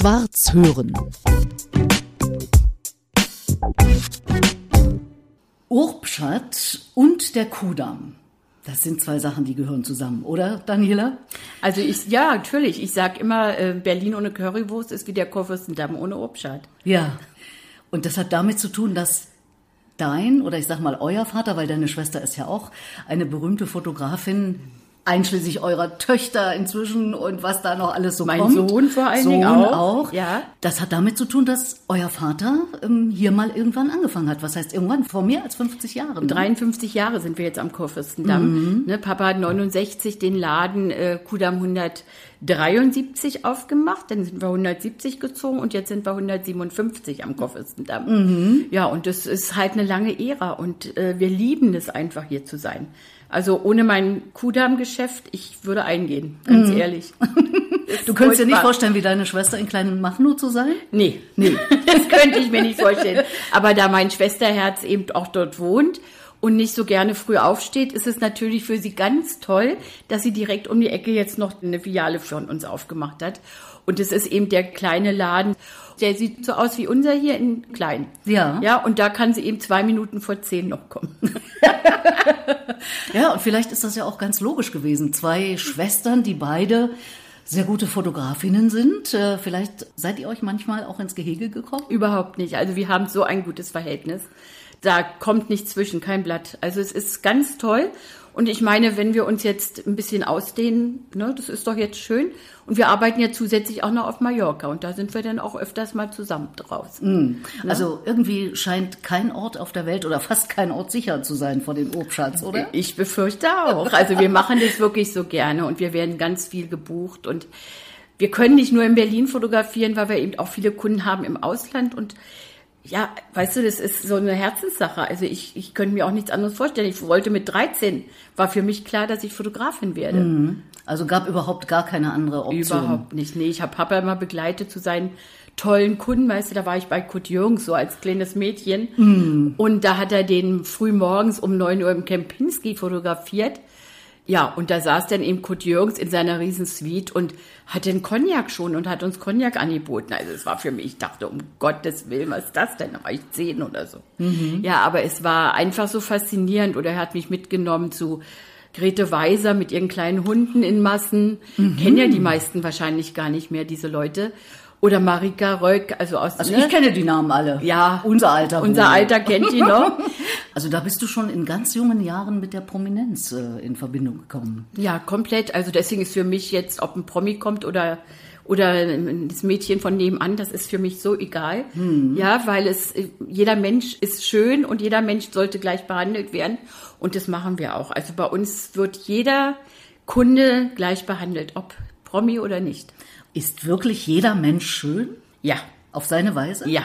Schwarz hören. Urbschat und der Kudamm. Das sind zwei Sachen, die gehören zusammen, oder, Daniela? Also ich, ja, natürlich. Ich sag immer, äh, Berlin ohne Currywurst ist wie der Kurfürstendamm ohne Obstschat. Ja. Und das hat damit zu tun, dass dein oder ich sag mal euer Vater, weil deine Schwester ist ja auch eine berühmte Fotografin, einschließlich eurer Töchter inzwischen und was da noch alles so mein kommt. Mein Sohn vor allen Sohn Dingen auch. auch. Ja. Das hat damit zu tun, dass euer Vater ähm, hier mal irgendwann angefangen hat. Was heißt irgendwann? Vor mehr als 50 Jahren. Ne? 53 Jahre sind wir jetzt am Kurfürstendamm. Mhm. Ne, Papa hat 69 den Laden äh, Kudam 100 73 aufgemacht, dann sind wir 170 gezogen und jetzt sind wir 157 am Koffersendamm. Mhm. Ja, und das ist halt eine lange Ära und äh, wir lieben es einfach hier zu sein. Also ohne mein Kudamm-Geschäft, ich würde eingehen, ganz mhm. ehrlich. du könntest dir nicht vorstellen, wie deine Schwester in kleinen Machno zu sein? Nee, nee, das könnte ich mir nicht vorstellen. Aber da mein Schwesterherz eben auch dort wohnt und nicht so gerne früh aufsteht, ist es natürlich für sie ganz toll, dass sie direkt um die Ecke jetzt noch eine Filiale von uns aufgemacht hat. Und es ist eben der kleine Laden, der sieht so aus wie unser hier in klein. Ja. Ja, und da kann sie eben zwei Minuten vor zehn noch kommen. Ja, und vielleicht ist das ja auch ganz logisch gewesen. Zwei Schwestern, die beide sehr gute Fotografinnen sind. Äh, Vielleicht seid ihr euch manchmal auch ins Gehege gekommen? Überhaupt nicht. Also wir haben so ein gutes Verhältnis. Da kommt nichts zwischen, kein Blatt. Also es ist ganz toll. Und ich meine, wenn wir uns jetzt ein bisschen ausdehnen, ne, das ist doch jetzt schön. Und wir arbeiten ja zusätzlich auch noch auf Mallorca. Und da sind wir dann auch öfters mal zusammen draußen. Also irgendwie scheint kein Ort auf der Welt oder fast kein Ort sicher zu sein vor den Obschatz, oder? Ich befürchte auch. Also wir machen das wirklich so gerne und wir werden ganz viel gebucht und wir können nicht nur in Berlin fotografieren, weil wir eben auch viele Kunden haben im Ausland und ja, weißt du, das ist so eine Herzenssache. Also ich, ich könnte mir auch nichts anderes vorstellen. Ich wollte mit 13, war für mich klar, dass ich Fotografin werde. Also gab überhaupt gar keine andere Option. Überhaupt nicht. Nee, ich habe Papa immer begleitet zu seinen tollen Kunden. Weißt du, da war ich bei Kurt Jürgens so als kleines Mädchen. Und da hat er den früh morgens um 9 Uhr im Kempinski fotografiert. Ja, und da saß dann eben Kurt Jürgens in seiner riesen Suite und hatte einen Cognac schon und hat uns Cognac angeboten. Also es war für mich, ich dachte, um Gottes Willen, was ist das denn? Da war ich zehn oder so. Ja, aber es war einfach so faszinierend. Oder er hat mich mitgenommen zu Grete Weiser mit ihren kleinen Hunden in Massen. Kennen ja die meisten wahrscheinlich gar nicht mehr, diese Leute. Oder Marika Röck, also aus Also ne? ich kenne die Namen alle. ja, Unser Alter. Unser wohl. Alter kennt die noch. Also da bist du schon in ganz jungen Jahren mit der Prominenz äh, in Verbindung gekommen. Ja, komplett. Also deswegen ist für mich jetzt, ob ein Promi kommt oder oder das Mädchen von nebenan, das ist für mich so egal. Ja, weil es jeder Mensch ist schön und jeder Mensch sollte gleich behandelt werden und das machen wir auch. Also bei uns wird jeder Kunde gleich behandelt, ob Promi oder nicht. Ist wirklich jeder Mensch schön? Ja, Auf seine Weise? ja.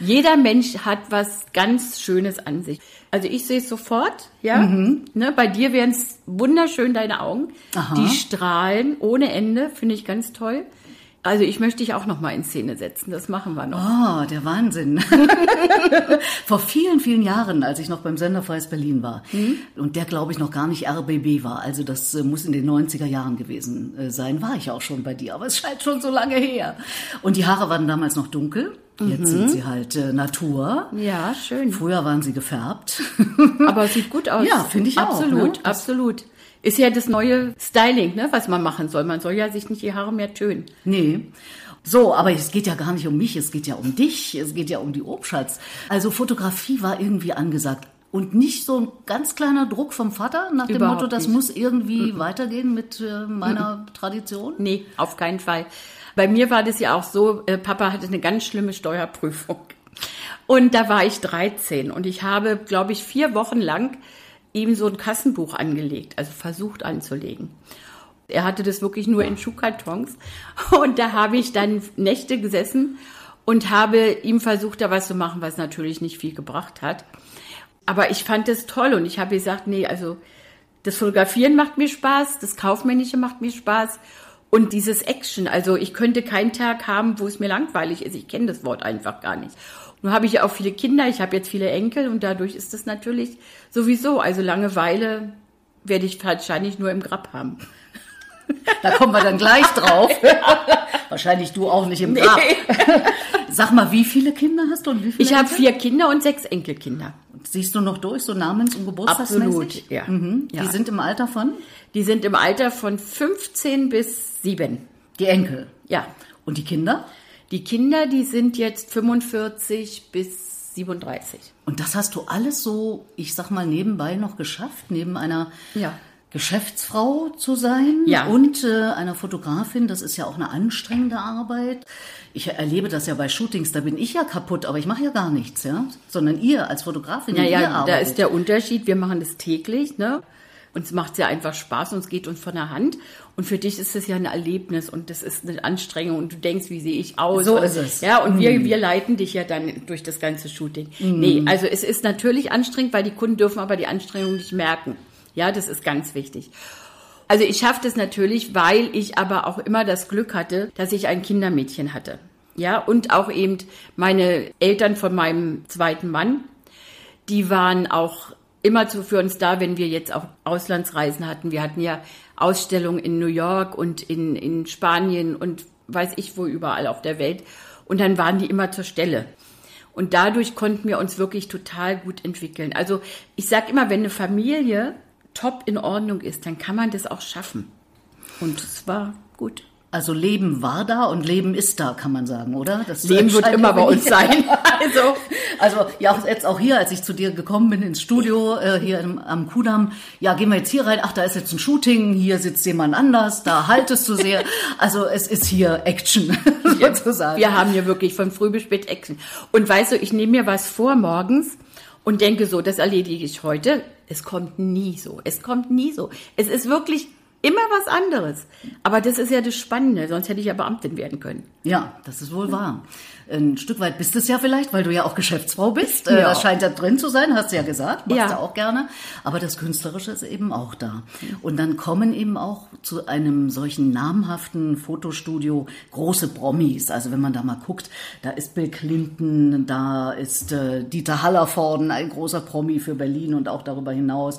Jeder Mensch hat was ganz Schönes an sich. Also ich sehe es sofort, ja. Ne, bei dir wären es wunderschön deine Augen. Aha. Die strahlen ohne Ende, finde ich ganz toll. Also ich möchte dich auch noch mal in Szene setzen. Das machen wir noch. Oh, der Wahnsinn. Vor vielen, vielen Jahren, als ich noch beim Sender Freies Berlin war, und der, glaube ich, noch gar nicht RBB war, also das äh, muss in den 90er Jahren gewesen äh, sein, war ich auch schon bei dir, aber es scheint schon so lange her. Und die Haare waren damals noch dunkel, jetzt sind sie halt äh, Natur. Ja, schön. Früher waren sie gefärbt. Aber es sieht gut aus. Ja, finde ich auch, Absolut, ne? absolut. Ist ja das neue Styling, ne, was man machen soll. Man soll ja sich nicht die Haare mehr tönen. Nee. So, aber es geht ja gar nicht um mich, es geht ja um dich, es geht ja um die Obschatz. Also Fotografie war irgendwie angesagt. Und nicht so ein ganz kleiner Druck vom Vater nach dem Überhaupt Motto, das nicht. muss irgendwie weitergehen mit äh, meiner Tradition? Nee, auf keinen Fall. Bei mir war das ja auch so, äh, Papa hatte eine ganz schlimme Steuerprüfung. Und da war ich 13 und ich habe, glaube ich, vier Wochen lang ihm so ein Kassenbuch angelegt, also versucht anzulegen. Er hatte das wirklich nur in Schuhkartons und da habe ich dann Nächte gesessen und habe ihm versucht, da was zu machen, was natürlich nicht viel gebracht hat. Aber ich fand es toll und ich habe gesagt, nee, also das Fotografieren macht mir Spaß, das Kaufmännische macht mir Spaß und dieses Action. Also ich könnte keinen Tag haben, wo es mir langweilig ist. Ich kenne das Wort einfach gar nicht. Nun habe ich ja auch viele Kinder, ich habe jetzt viele Enkel und dadurch ist das natürlich sowieso. Also Langeweile werde ich wahrscheinlich nur im Grab haben. Da kommen wir dann gleich drauf. Wahrscheinlich du auch nicht im Grab. Sag mal, wie viele Kinder hast du und wie viele Ich habe vier Kinder und sechs Enkelkinder. Siehst du noch durch, so namens- und geburtstagsmäßig? Absolut, ja. Mhm. ja. Die sind im Alter von? Die sind im Alter von 15 bis 7. Die Enkel. Ja. Und die Kinder? Die Kinder, die sind jetzt 45 bis 37. Und das hast du alles so, ich sag mal, nebenbei noch geschafft, neben einer Ja. Geschäftsfrau zu sein Ja. und äh, einer Fotografin. Das ist ja auch eine anstrengende Arbeit. Ich erlebe das ja bei Shootings, da bin ich ja kaputt, aber ich mache ja gar nichts, ja. Sondern ihr als Fotografin, ihr Naja, da arbeitet. ist der Unterschied. Wir machen das täglich, ne? Uns macht es ja einfach Spaß und es geht uns von der Hand. Und für dich ist es ja ein Erlebnis und das ist eine Anstrengung und du denkst, wie sehe ich aus? So und, ist es. Ja, und wir, wir leiten dich ja dann durch das ganze Shooting. Nee, also es ist natürlich anstrengend, weil die Kunden dürfen aber die Anstrengung nicht merken. Ja, das ist ganz wichtig. Also ich schaffe das natürlich, weil ich aber auch immer das Glück hatte, dass ich ein Kindermädchen hatte. Ja, und auch eben meine Eltern von meinem zweiten Mann, die waren auch immer zu für uns da, wenn wir jetzt auch Auslandsreisen hatten. Wir hatten ja Ausstellungen in New York und in, in Spanien und weiß ich wo überall auf der Welt. Und dann waren die immer zur Stelle. Und dadurch konnten wir uns wirklich total gut entwickeln. Also ich sag immer, wenn eine Familie top in Ordnung ist, dann kann man das auch schaffen. Und es war gut. Also Leben war da und Leben ist da, kann man sagen, oder? Das Leben wird immer bei uns sein. Also Also ja, auch jetzt auch hier, als ich zu dir gekommen bin ins Studio äh, hier im, am Kudamm, ja, gehen wir jetzt hier rein. Ach, da ist jetzt ein Shooting, hier sitzt jemand anders, da haltest du sehr. Also es ist hier Action sozusagen. Wir haben hier wirklich von früh bis spät Action. Und weißt du, ich nehme mir was vor morgens und denke so, das erledige ich heute. Es kommt nie so. Es kommt nie so. Es ist wirklich immer was anderes. Aber das ist ja das Spannende, sonst hätte ich ja Beamtin werden können. Ja, das ist wohl wahr. Ein Stück weit bist es ja vielleicht, weil du ja auch Geschäftsfrau bist. Äh, Ja. Das scheint da drin zu sein, hast du ja gesagt, machst Ja. du auch gerne. Aber das Künstlerische ist eben auch da. Und dann kommen eben auch zu einem solchen namhaften Fotostudio große Promis. Also wenn man da mal guckt, da ist Bill Clinton, da ist äh, Dieter Hallervorden, ein großer Promi für Berlin und auch darüber hinaus.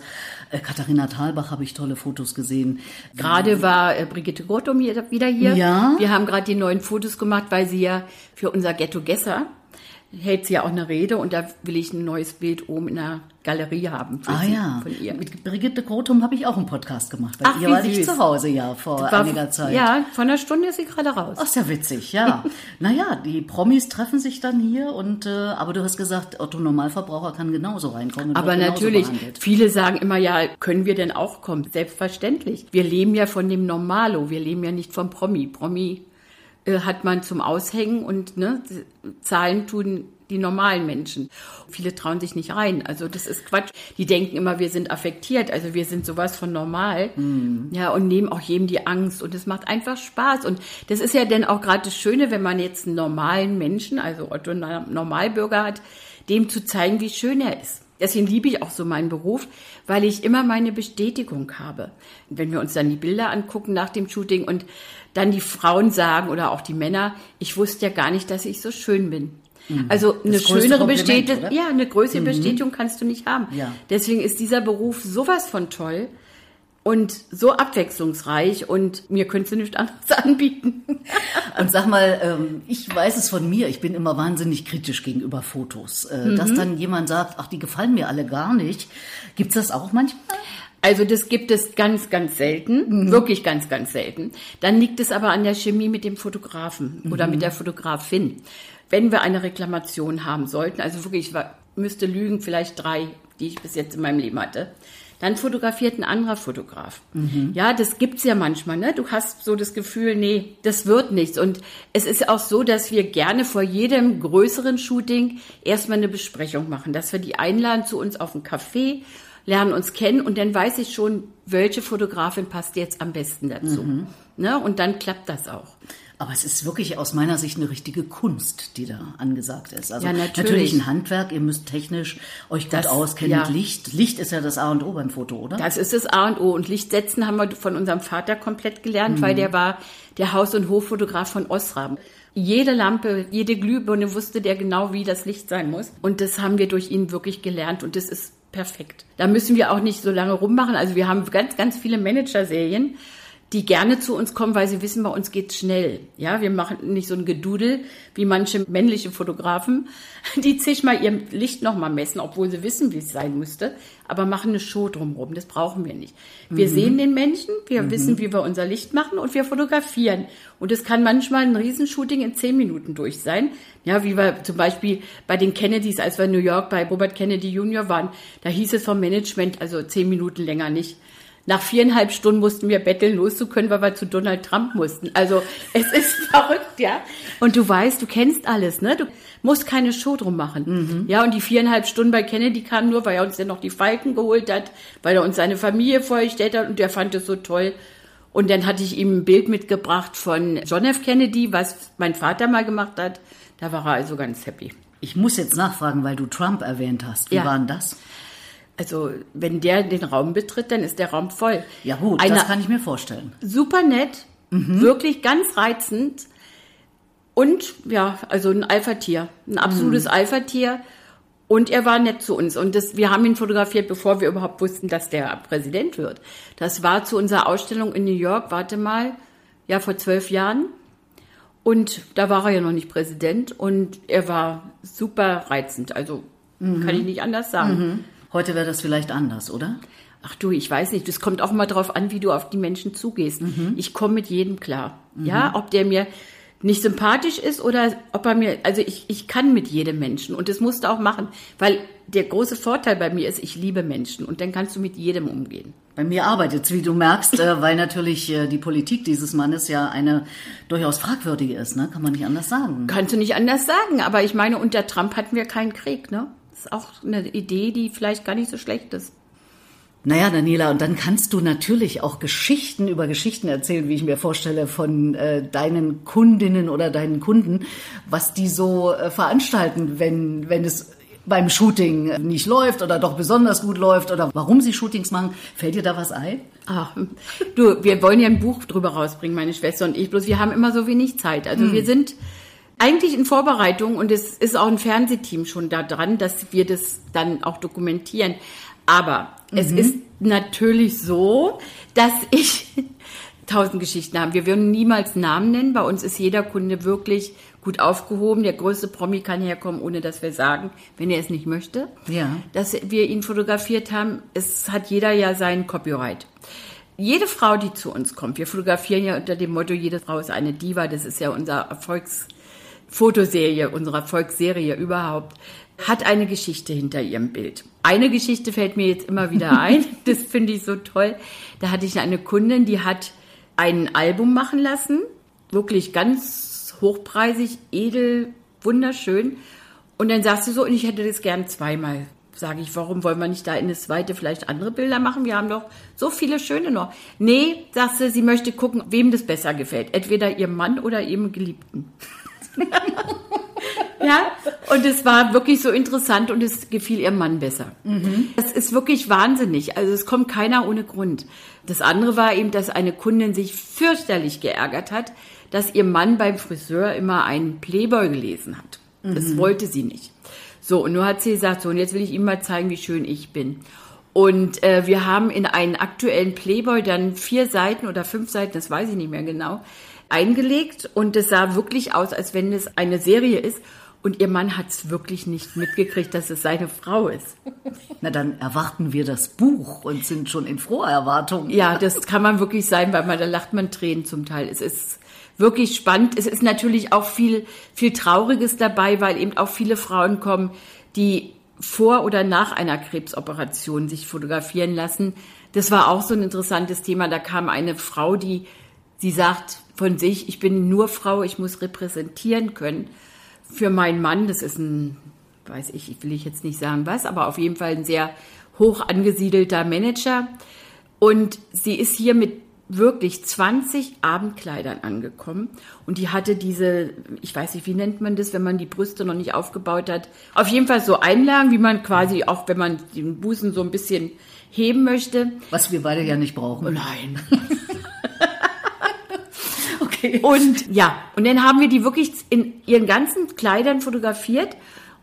Äh, Katharina Thalbach habe ich tolle Fotos gesehen. Gerade war äh, Brigitte Grottum hier, wieder hier. Ja. Wir haben gerade die neuen Fotos gemacht, weil sie ja für unser Ghetto Gesser hält sie ja auch eine Rede und da will ich ein neues Bild oben in der Galerie haben Ah sie, ja, von ihr. mit Brigitte Grotum habe ich auch einen Podcast gemacht. Bei Ach, ihr war ich zu Hause, ja, vor War- einiger Zeit. Ja, von einer Stunde ist sie gerade raus. Ach, ist ja witzig, ja. naja, die Promis treffen sich dann hier und, äh, aber du hast gesagt, Otto Normalverbraucher kann genauso reinkommen. Aber natürlich, viele sagen immer, ja, können wir denn auch kommen? Selbstverständlich. Wir leben ja von dem Normalo, wir leben ja nicht vom Promi. Promi äh, hat man zum Aushängen und ne, Zahlen tun die normalen Menschen. Viele trauen sich nicht rein. Also das ist Quatsch. Die denken immer, wir sind affektiert, also wir sind sowas von normal. Ja, und nehmen auch jedem die Angst. Und es macht einfach Spaß. Und das ist ja dann auch gerade das Schöne, wenn man jetzt einen normalen Menschen, also Otto Normalbürger hat, dem zu zeigen, wie schön er ist. Deswegen liebe ich auch so meinen Beruf, weil ich immer meine Bestätigung habe. Wenn wir uns dann die Bilder angucken nach dem Shooting und dann die Frauen sagen oder auch die Männer, ich wusste ja gar nicht, dass ich so schön bin. Also eine schönere Bestätigung, ja, eine größere Bestätigung kannst du nicht haben. Ja. Deswegen ist dieser Beruf sowas von toll und so abwechslungsreich und mir könntest du nichts anderes anbieten. Und sag mal, ähm, ich weiß es von mir, ich bin immer wahnsinnig kritisch gegenüber Fotos. Äh, Mhm. Dass dann jemand sagt, ach, die gefallen mir alle gar nicht. Gibt's das auch manchmal? Also das gibt es ganz, ganz selten, wirklich ganz, ganz selten. Dann liegt es aber an der Chemie mit dem Fotografen oder mit der Fotografin. Wenn wir eine Reklamation haben sollten, also wirklich, ich müsste lügen, vielleicht drei, die ich bis jetzt in meinem Leben hatte, dann fotografiert ein anderer Fotograf. Ja, das gibt's ja manchmal, ne? Du hast so das Gefühl, nee, das wird nichts. Und es ist auch so, dass wir gerne vor jedem größeren Shooting erstmal eine Besprechung machen, dass wir die einladen zu uns auf einen Café, lernen uns kennen und dann weiß ich schon, welche Fotografin passt jetzt am besten dazu. Ne? Und dann klappt das auch. Aber es ist wirklich aus meiner Sicht eine richtige Kunst, die da angesagt ist. Also Ja, natürlich. natürlich ein Handwerk, ihr müsst technisch euch gut Das- auskennen ja. mit Licht. Licht ist ja das A und O beim Foto, oder? Das ist das A und O. Und Lichtsetzen haben wir von unserem Vater komplett gelernt, weil der war der Haus- und Hoffotograf von Osram. Jede Lampe, jede Glühbirne wusste der genau, wie das Licht sein muss. Und das haben wir durch ihn wirklich gelernt und das ist perfekt. Da müssen wir auch nicht so lange rummachen. Also wir haben ganz, ganz viele Manager-Serien. Die gerne zu uns kommen, weil sie wissen, bei uns geht's schnell. Ja, wir machen nicht so ein Gedudel wie manche männliche Fotografen, die zigmal ihr Licht nochmal messen, obwohl sie wissen, wie es sein müsste, aber machen eine Show drumherum. Das brauchen wir nicht. Wir mhm. sehen den Menschen, wir mhm. wissen, wie wir unser Licht machen und wir fotografieren. Und es kann manchmal ein Riesenshooting in zehn Minuten durch sein. Ja, wie wir zum Beispiel bei den Kennedys, als wir in New York bei Robert Kennedy Jr. waren, da hieß es vom Management, also zehn Minuten länger nicht. Nach viereinhalb Stunden mussten wir betteln, loszukönnen, weil wir zu Donald Trump mussten. Also es ist verrückt, ja. Und du weißt, du kennst alles, ne? Du musst keine Show drum machen. Mhm. Ja, und die viereinhalb Stunden bei Kennedy kamen nur, weil er uns dann noch die Falken geholt hat, weil er uns seine Familie vorgestellt hat und der fand es so toll. Und dann hatte ich ihm ein Bild mitgebracht von John F. Kennedy, was mein Vater mal gemacht hat. Da war er also ganz happy. Ich muss jetzt nachfragen, weil du Trump erwähnt hast. Wie ja. war denn das? Also, wenn der den Raum betritt, dann ist der Raum voll. Ja gut, Eine, das kann ich mir vorstellen. Super nett, mhm. wirklich ganz reizend und ja, also ein Alpha-Tier, ein absolutes mhm. Alpha-Tier. Und er war nett zu uns. Und das, wir haben ihn fotografiert, bevor wir überhaupt wussten, dass der Präsident wird. Das war zu unserer Ausstellung in New York, warte mal, ja, vor zwölf Jahren. Und da war er ja noch nicht Präsident. Und er war super reizend. Also mhm. kann ich nicht anders sagen. Heute wäre das vielleicht anders, oder? Ach du, ich weiß nicht. Das kommt auch mal drauf an, wie du auf die Menschen zugehst. Mhm. Ich komme mit jedem klar. Mhm. Ja, ob der mir nicht sympathisch ist oder ob er mir, also ich, ich kann mit jedem Menschen und das musst du auch machen, weil der große Vorteil bei mir ist, ich liebe Menschen und dann kannst du mit jedem umgehen. Bei mir arbeitet es, wie du merkst, äh, weil natürlich äh, die Politik dieses Mannes ja eine durchaus fragwürdige ist, ne? kann man nicht anders sagen. Kannst du nicht anders sagen, aber ich meine, unter Trump hatten wir keinen Krieg, ne? Ist auch eine Idee, die vielleicht gar nicht so schlecht ist. Naja, Daniela, und dann kannst du natürlich auch Geschichten über Geschichten erzählen, wie ich mir vorstelle, von äh, deinen Kundinnen oder deinen Kunden, was die so äh, veranstalten, wenn, wenn es beim Shooting nicht läuft oder doch besonders gut läuft oder warum sie Shootings machen. Fällt dir da was ein? Ach, du, wir wollen ja ein Buch drüber rausbringen, meine Schwester und ich, bloß wir haben immer so wenig Zeit. Also hm. wir sind eigentlich in Vorbereitung und es ist auch ein Fernsehteam schon da dran, dass wir das dann auch dokumentieren. Aber mhm. es ist natürlich so, dass ich tausend Geschichten habe. Wir würden niemals Namen nennen. Bei uns ist jeder Kunde wirklich gut aufgehoben. Der größte Promi kann herkommen, ohne dass wir sagen, wenn er es nicht möchte, ja. dass wir ihn fotografiert haben. Es hat jeder ja seinen Copyright. Jede Frau, die zu uns kommt, wir fotografieren ja unter dem Motto, jede Frau ist eine Diva. Das ist ja unser Erfolgs Fotoserie, unserer Volksserie überhaupt, hat eine Geschichte hinter ihrem Bild. Eine Geschichte fällt mir jetzt immer wieder ein. Das finde ich so toll. Da hatte ich eine Kundin, die hat ein Album machen lassen. Wirklich ganz hochpreisig, edel, wunderschön. Und dann sagt sie so, und ich hätte das gern zweimal. Sage ich, warum wollen wir nicht da in das zweite vielleicht andere Bilder machen? Wir haben doch so viele schöne noch. Nee, sagt sie, sie möchte gucken, wem das besser gefällt. Entweder ihrem Mann oder ihrem Geliebten. Ja, und es war wirklich so interessant und es gefiel ihrem Mann besser. Mhm. Das ist wirklich wahnsinnig. Also es kommt keiner ohne Grund. Das andere war eben, dass eine Kundin sich fürchterlich geärgert hat, dass ihr Mann beim Friseur immer einen Playboy gelesen hat. Mhm. Das wollte sie nicht. So, und nur hat sie gesagt, so, und jetzt will ich ihm mal zeigen, wie schön ich bin. Und äh, wir haben in einen aktuellen Playboy dann vier Seiten oder fünf Seiten, das weiß ich nicht mehr genau, eingelegt und es sah wirklich aus, als wenn es eine Serie ist. Und ihr Mann hat es wirklich nicht mitgekriegt, dass es seine Frau ist. Na, dann erwarten wir das Buch und sind schon in froher Erwartung. Ja, das kann man wirklich sein, weil man, da lacht man Tränen zum Teil. Es ist wirklich spannend. Es ist natürlich auch viel, viel Trauriges dabei, weil eben auch viele Frauen kommen, die vor oder nach einer Krebsoperation sich fotografieren lassen. Das war auch so ein interessantes Thema. Da kam eine Frau, die, sie sagt, von sich, ich bin nur Frau, ich muss repräsentieren können. Für meinen Mann, das ist ein, weiß ich, will ich jetzt nicht sagen was, aber auf jeden Fall ein sehr hoch angesiedelter Manager. Und sie ist hier mit wirklich 20 Abendkleidern angekommen und die hatte diese, ich weiß nicht, wie nennt man das, wenn man die Brüste noch nicht aufgebaut hat. Auf jeden Fall so Einlagen, wie man quasi auch, wenn man den Busen so ein bisschen heben möchte. Was wir beide ja nicht brauchen. Nein. Okay. Und ja, und dann haben wir die wirklich in ihren ganzen Kleidern fotografiert.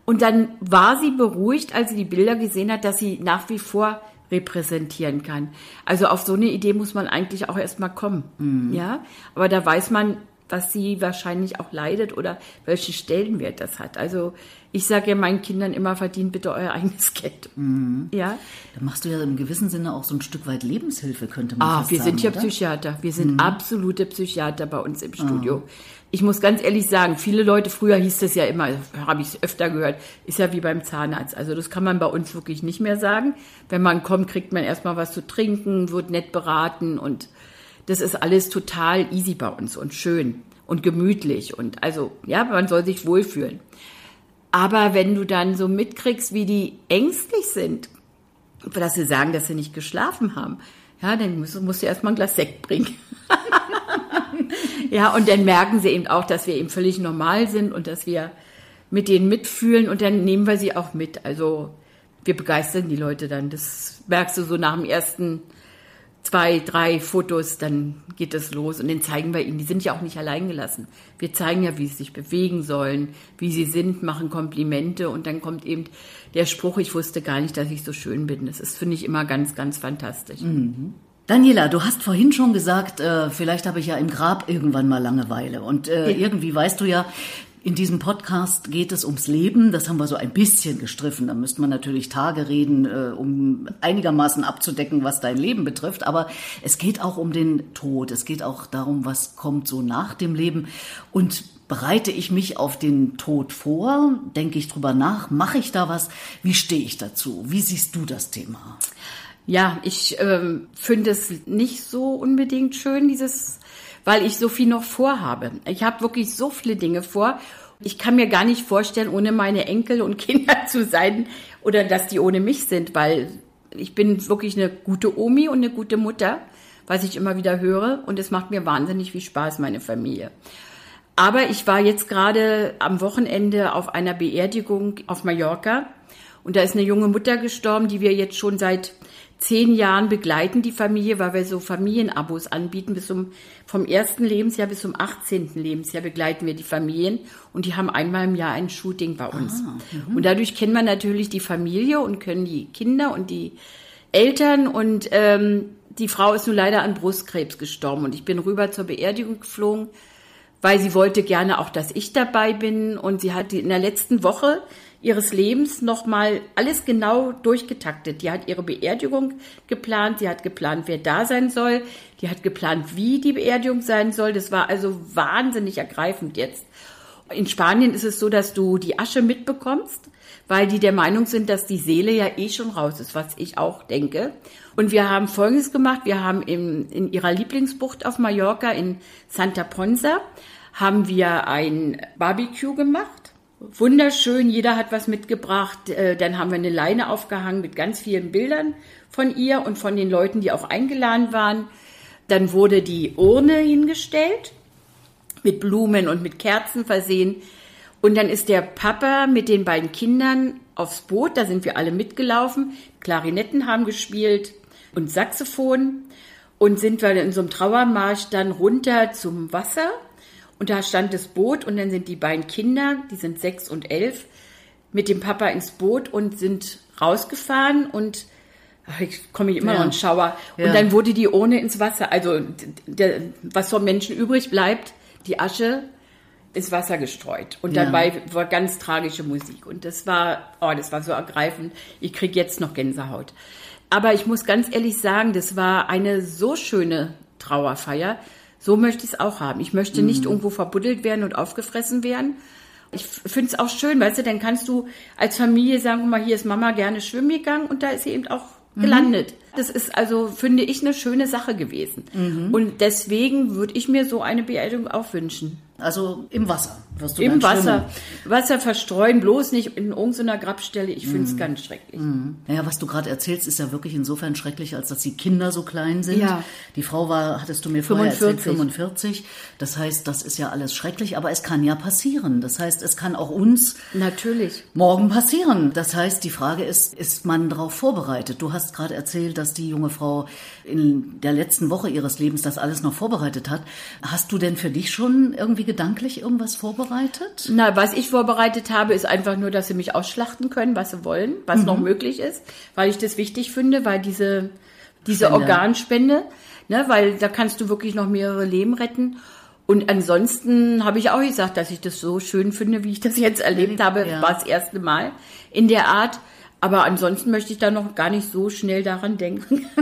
Und dann war sie beruhigt, als sie die Bilder gesehen hat, dass sie nach wie vor repräsentieren kann. Also auf so eine Idee muss man eigentlich auch erstmal kommen. Mhm. Ja, aber da weiß man, was sie wahrscheinlich auch leidet oder welchen Stellenwert das hat. Also ich sage ja meinen Kindern immer, verdient bitte euer eigenes Geld. Mhm. Ja. Da machst du ja im gewissen Sinne auch so ein Stück weit Lebenshilfe, könnte man ah, fast wir sagen, sind ja oder? Psychiater. Wir sind mhm. absolute Psychiater bei uns im Studio. Mhm. Ich muss ganz ehrlich sagen, viele Leute, früher hieß das ja immer, habe ich öfter gehört, ist ja wie beim Zahnarzt. Also das kann man bei uns wirklich nicht mehr sagen. Wenn man kommt, kriegt man erstmal was zu trinken, wird nett beraten und das ist alles total easy bei uns und schön und gemütlich und also, ja, man soll sich wohlfühlen. Aber wenn du dann so mitkriegst, wie die ängstlich sind, dass sie sagen, dass sie nicht geschlafen haben, ja, dann musst, musst du erstmal ein Glas Sekt bringen. ja, und dann merken sie eben auch, dass wir eben völlig normal sind und dass wir mit denen mitfühlen und dann nehmen wir sie auch mit. Also wir begeistern die Leute dann. Das merkst du so nach dem ersten zwei, drei Fotos, dann geht es los und dann zeigen wir ihnen, die sind ja auch nicht allein gelassen. Wir zeigen ja, wie sie sich bewegen sollen, wie sie sind, machen Komplimente und dann kommt eben der Spruch, ich wusste gar nicht, dass ich so schön bin. Das ist, finde ich, immer ganz, ganz fantastisch. Mhm. Daniela, du hast vorhin schon gesagt, äh, vielleicht habe ich ja im Grab irgendwann mal Langeweile. Und äh, ja. irgendwie weißt du ja, in diesem Podcast geht es ums Leben. Das haben wir so ein bisschen gestriffen. Da müsste man natürlich Tage reden, äh, um einigermaßen abzudecken, was dein Leben betrifft. Aber es geht auch um den Tod. Es geht auch darum, was kommt so nach dem Leben. Und bereite ich mich auf den Tod vor? Denke ich drüber nach? Mache ich da was? Wie stehe ich dazu? Wie siehst du das Thema? Ja, ich ähm, finde es nicht so unbedingt schön, dieses weil ich so viel noch vorhabe. Ich habe wirklich so viele Dinge vor. Ich kann mir gar nicht vorstellen, ohne meine Enkel und Kinder zu sein oder dass die ohne mich sind, weil ich bin wirklich eine gute Omi und eine gute Mutter, was ich immer wieder höre. Und es macht mir wahnsinnig viel Spaß, meine Familie. Aber ich war jetzt gerade am Wochenende auf einer Beerdigung auf Mallorca. Und da ist eine junge Mutter gestorben, die wir jetzt schon seit zehn Jahren begleiten die Familie, weil wir so Familienabos anbieten. Bis zum, vom ersten Lebensjahr bis zum 18. Lebensjahr begleiten wir die Familien und die haben einmal im Jahr ein Shooting bei uns. Ah, mhm. und dadurch kennen wir natürlich die Familie und können die Kinder und die Eltern und ähm, die Frau ist nun leider an Brustkrebs gestorben und ich bin rüber zur Beerdigung geflogen, weil sie wollte gerne auch, dass ich dabei bin und sie hat in der letzten Woche ihres Lebens nochmal alles genau durchgetaktet. Die hat ihre Beerdigung geplant, sie hat geplant, wer da sein soll, die hat geplant, wie die Beerdigung sein soll. Das war also wahnsinnig ergreifend jetzt. In Spanien ist es so, dass du die Asche mitbekommst, weil die der Meinung sind, dass die Seele ja eh schon raus ist, was ich auch denke. Und wir haben Folgendes gemacht. Wir haben in, in ihrer Lieblingsbucht auf Mallorca in Santa Ponsa haben wir ein Barbecue gemacht wunderschön, jeder hat was mitgebracht. Äh, dann haben wir eine Leine aufgehangen mit ganz vielen Bildern von ihr und von den Leuten, die auch eingeladen waren. Dann wurde die Urne hingestellt, mit Blumen und mit Kerzen versehen. Und dann ist der Papa mit den beiden Kindern aufs Boot, da sind wir alle mitgelaufen. Klarinetten haben gespielt und Saxophon. Und sind wir in so einem Trauermarsch dann runter zum Wasser und da stand das Boot und dann sind die beiden Kinder, die sind sechs und elf, mit dem Papa ins Boot und sind rausgefahren und ach, ich komme immer ja. noch in Schauer. Und ja. dann wurde die Urne ins Wasser, also der, was vom Menschen übrig bleibt, die Asche ins Wasser gestreut. Und ja. dabei war ganz tragische Musik. Und das war, oh, das war so ergreifend. Ich krieg jetzt noch Gänsehaut. Aber ich muss ganz ehrlich sagen, das war eine so schöne Trauerfeier. So möchte ich es auch haben. Ich möchte nicht mhm. irgendwo verbuddelt werden und aufgefressen werden. Ich finde es auch schön, weißt du, dann kannst du als Familie sagen, guck mal, hier ist Mama gerne schwimmen gegangen und da ist sie eben auch mhm. gelandet. Das ist also, finde ich, eine schöne Sache gewesen. Mhm. Und deswegen würde ich mir so eine Beerdigung auch wünschen. Also im Wasser wirst du Im Wasser. Wasser verstreuen, bloß nicht in irgendeiner Grabstelle. Ich finde es mm. ganz schrecklich. Mm. Naja, was du gerade erzählst, ist ja wirklich insofern schrecklich, als dass die Kinder so klein sind. Ja. Die Frau war, hattest du mir vorher 45. erzählt, 45. Das heißt, das ist ja alles schrecklich, aber es kann ja passieren. Das heißt, es kann auch uns natürlich morgen passieren. Das heißt, die Frage ist, ist man darauf vorbereitet? Du hast gerade erzählt, dass die junge Frau in der letzten Woche ihres Lebens das alles noch vorbereitet hat. Hast du denn für dich schon irgendwie gedanklich irgendwas vorbereitet? Vorbereitet? Na, was ich vorbereitet habe, ist einfach nur, dass sie mich ausschlachten können, was sie wollen, was noch möglich ist, weil ich das wichtig finde, weil diese, diese Spende. Organspende, ne, weil da kannst du wirklich noch mehrere Leben retten. Und ansonsten habe ich auch gesagt, dass ich das so schön finde, wie ich das jetzt erlebt habe. Ja. War das erste Mal in der Art. Aber ansonsten möchte ich da noch gar nicht so schnell daran denken.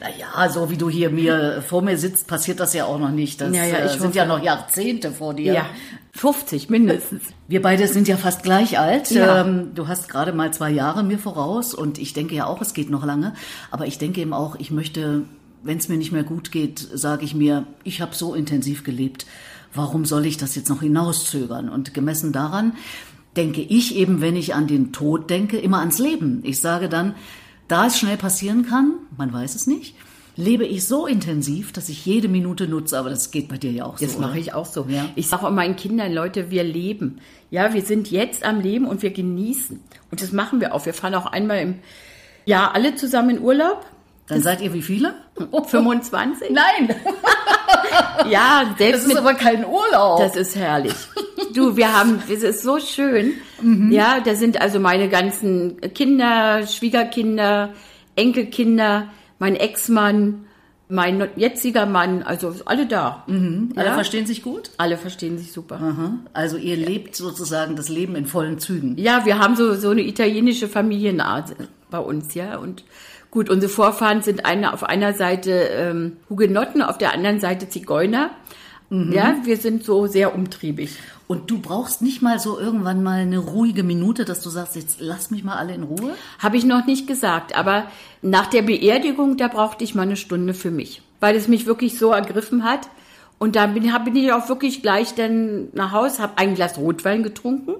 Naja, so wie du hier mir vor mir sitzt, passiert das ja auch noch nicht. Das Ja, ja, äh, ich sind ja noch Jahrzehnte vor dir. Ja, 50 mindestens. Wir beide sind ja fast gleich alt. Ja. Ähm, du hast gerade mal zwei Jahre mir voraus und ich denke ja auch, es geht noch lange. Aber ich denke eben auch, ich möchte, wenn es mir nicht mehr gut geht, sage ich mir, ich habe so intensiv gelebt. Warum soll ich das jetzt noch hinauszögern? Und gemessen daran denke ich eben, wenn ich an den Tod denke, immer ans Leben. Ich sage dann, da es schnell passieren kann, man weiß es nicht, lebe ich so intensiv, dass ich jede Minute nutze. Aber das geht bei dir ja auch so. Das mache oder? ich auch so. Ja. Ich sage auch meinen Kindern, Leute, wir leben. Ja, wir sind jetzt am Leben und wir genießen. Und das machen wir auch. Wir fahren auch einmal im Jahr alle zusammen in Urlaub. Dann seid ihr wie viele? 25? Nein, Ja, das selbst ist mit aber kein Urlaub. Das ist herrlich. Du, wir haben, es ist so schön. Mhm. Ja, da sind also meine ganzen Kinder, Schwiegerkinder, Enkelkinder, mein Ex-Mann, mein jetziger Mann, also alle da. Alle ja? verstehen sich gut? Alle verstehen sich super. Aha. Also ihr lebt sozusagen das Leben in vollen Zügen. Ja, wir haben so, so eine italienische Familienart bei uns, ja. Und gut, unsere Vorfahren sind eine, auf einer Seite ähm, Hugenotten, auf der anderen Seite Zigeuner. Ja, wir sind so sehr umtriebig. Und du brauchst nicht mal so irgendwann mal eine ruhige Minute, dass du sagst, jetzt lass mich mal alle in Ruhe. Habe ich noch nicht gesagt, aber nach der Beerdigung, da brauchte ich mal eine Stunde für mich, weil es mich wirklich so ergriffen hat. Und da bin, bin ich auch wirklich gleich dann nach Hause, habe ein Glas Rotwein getrunken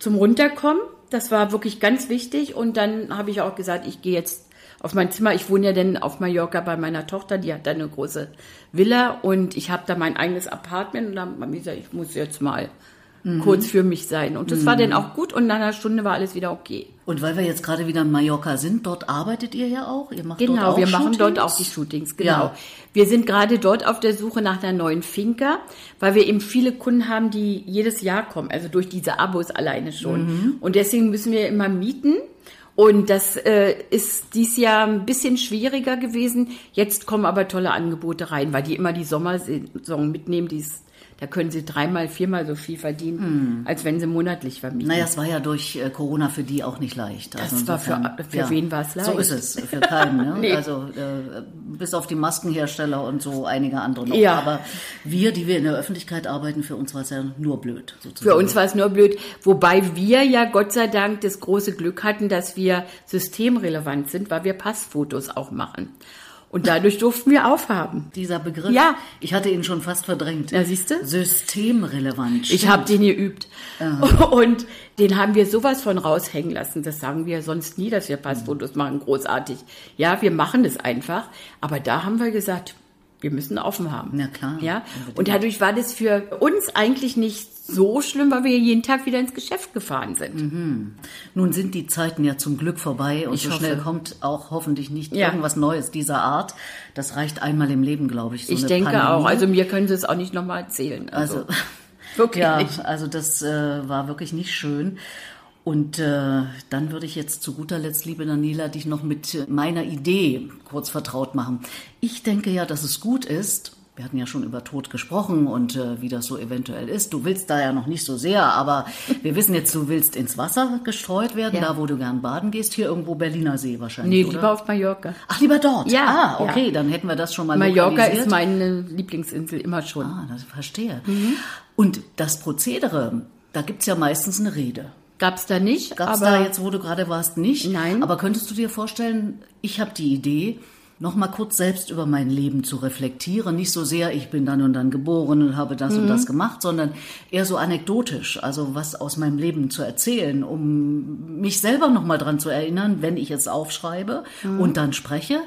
zum Runterkommen. Das war wirklich ganz wichtig. Und dann habe ich auch gesagt, ich gehe jetzt auf mein Zimmer. Ich wohne ja dann auf Mallorca bei meiner Tochter, die hat da eine große Villa und ich habe da mein eigenes Apartment und dann habe ich gesagt, ich muss jetzt mal kurz für mich sein. Und das war dann auch gut und nach einer Stunde war alles wieder okay. Und weil wir jetzt gerade wieder in Mallorca sind, dort arbeitet ihr ja auch. Ihr macht dort Genau, auch wir machen dort auch die Shootings, genau. Ja. Wir sind gerade dort auf der Suche nach einer neuen Finca, weil wir eben viele Kunden haben, die jedes Jahr kommen, also durch diese Abos alleine schon. Mhm. Und deswegen müssen wir immer mieten. Und das äh, ist dies Jahr ein bisschen schwieriger gewesen. Jetzt kommen aber tolle Angebote rein, weil die immer die Sommersaison mitnehmen. Die ist, da können sie dreimal, viermal so viel verdienen, als wenn sie monatlich vermieten. Naja, es war ja durch äh, Corona für die auch nicht leicht. Also Das war für- für wen war es So leicht? ist es, für keinen. Ne? Nee. Also äh, bis auf die Maskenhersteller und so einige andere noch. Ja. Aber wir, die wir in der Öffentlichkeit arbeiten, für uns war es ja nur blöd. Sozusagen. Für uns war es nur blöd, wobei wir ja Gott sei Dank das große Glück hatten, dass wir systemrelevant sind, weil wir Passfotos auch machen. Und dadurch durften wir aufhaben. Dieser Begriff, Ja. ich hatte ihn schon fast verdrängt. Ja, siehst du? Systemrelevant. Ich stimmt. habe den geübt. Und den haben wir sowas von raushängen lassen. Das sagen wir sonst nie, dass wir Passfotos machen. Großartig. Ja, wir machen es einfach. Aber da haben wir gesagt, wir müssen offen haben. Ja, klar. Ja. Und dadurch war das für uns eigentlich nicht so schlimm, weil wir jeden Tag wieder ins Geschäft gefahren sind. Nun sind die Zeiten ja zum Glück vorbei und Ich so hoffe. schnell kommt auch hoffentlich nicht Ja. irgendwas Neues dieser Art. Das reicht einmal im Leben, glaube ich. So Ich denke Pandemie. auch. Also mir können Sie es auch nicht nochmal erzählen. Also, Also, wirklich. ja, also das äh, war wirklich nicht schön. Und äh, dann würde ich jetzt zu guter Letzt, liebe Daniela, dich noch mit äh, meiner Idee kurz vertraut machen. Ich denke ja, dass es gut ist. Wir hatten ja schon über Tod gesprochen und äh, wie das so eventuell ist. Du willst da ja noch nicht so sehr, aber wir wissen jetzt, du willst ins Wasser gestreut werden, Ja. da wo du gern baden gehst. Hier irgendwo Berliner See wahrscheinlich. Nee, oder? lieber auf Mallorca. Ach, lieber dort. Ja, Ah, okay, ja. dann hätten wir das schon mal Mallorca ist meine Lieblingsinsel immer schon. Ah, das verstehe. Mhm. Und das Prozedere, da gibt's ja meistens eine Rede. Gab's da nicht, Gab's aber da jetzt, wo du gerade warst, nicht? Nein. Aber könntest du dir vorstellen, ich habe die Idee, noch mal kurz selbst über mein Leben zu reflektieren. Nicht so sehr, ich bin dann und dann geboren und habe das und Mhm. das gemacht, sondern eher so anekdotisch, also was aus meinem Leben zu erzählen, um mich selber noch mal dran zu erinnern, wenn ich es aufschreibe Mhm. und dann spreche.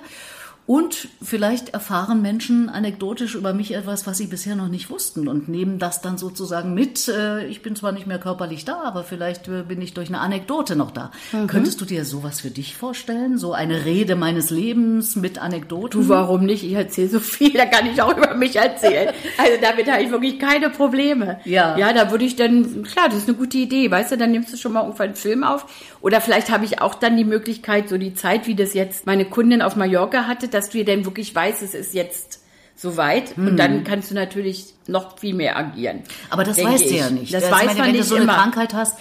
Und vielleicht erfahren Menschen anekdotisch über mich etwas, was sie bisher noch nicht wussten und nehmen das dann sozusagen mit. Äh, ich bin zwar nicht mehr körperlich da, aber vielleicht äh, bin ich durch eine Anekdote noch da. Mhm. Könntest du dir sowas für dich vorstellen? So eine Rede meines Lebens mit Anekdoten? Du, warum nicht? Ich erzähle so viel, da kann ich auch über mich erzählen. Also damit habe ich wirklich keine Probleme. Ja. Ja, da würde ich dann, klar, das ist eine gute Idee, weißt du, dann nimmst du schon mal irgendwann einen Film auf. Oder vielleicht habe ich auch dann die Möglichkeit, so die Zeit, wie das jetzt meine Kundin auf Mallorca hatte, dass du denn wirklich weißt, es ist jetzt soweit hm. und dann kannst du natürlich noch viel mehr agieren. Aber das weißt du ja nicht. Das, das weiß meine, man wenn nicht du so eine immer. Krankheit hast,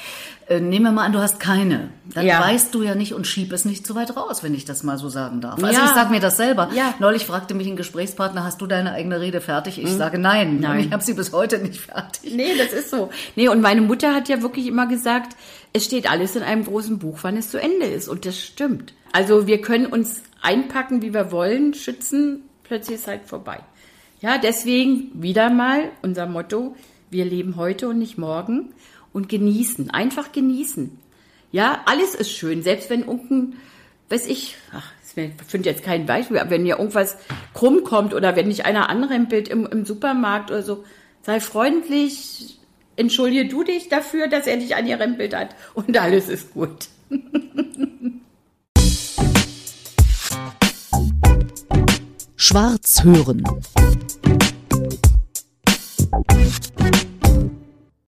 äh, nehmen wir mal an, du hast keine. Dann ja. weißt du ja nicht und schieb es nicht zu weit raus, wenn ich das mal so sagen darf. Also ja. ich sage mir das selber. Ja. Neulich fragte mich ein Gesprächspartner, hast du deine eigene Rede fertig? Ich mhm. sage nein. Nein. Ich habe sie bis heute nicht fertig. Nee, das ist so. Nee, und meine Mutter hat ja wirklich immer gesagt, es steht alles in einem großen Buch, wann es zu Ende ist. Und das stimmt. Also wir können uns einpacken, wie wir wollen, schützen, plötzlich ist halt vorbei. Ja, deswegen wieder mal unser Motto, wir leben heute und nicht morgen und genießen, einfach genießen. Ja, alles ist schön, selbst wenn unten, weiß ich, ach, ich finde jetzt kein Beispiel, aber wenn mir irgendwas krumm kommt oder wenn dich einer anrempelt im, im Supermarkt oder so, sei freundlich, entschuldige du dich dafür, dass er dich angerempelt hat und alles ist gut. Schwarz hören.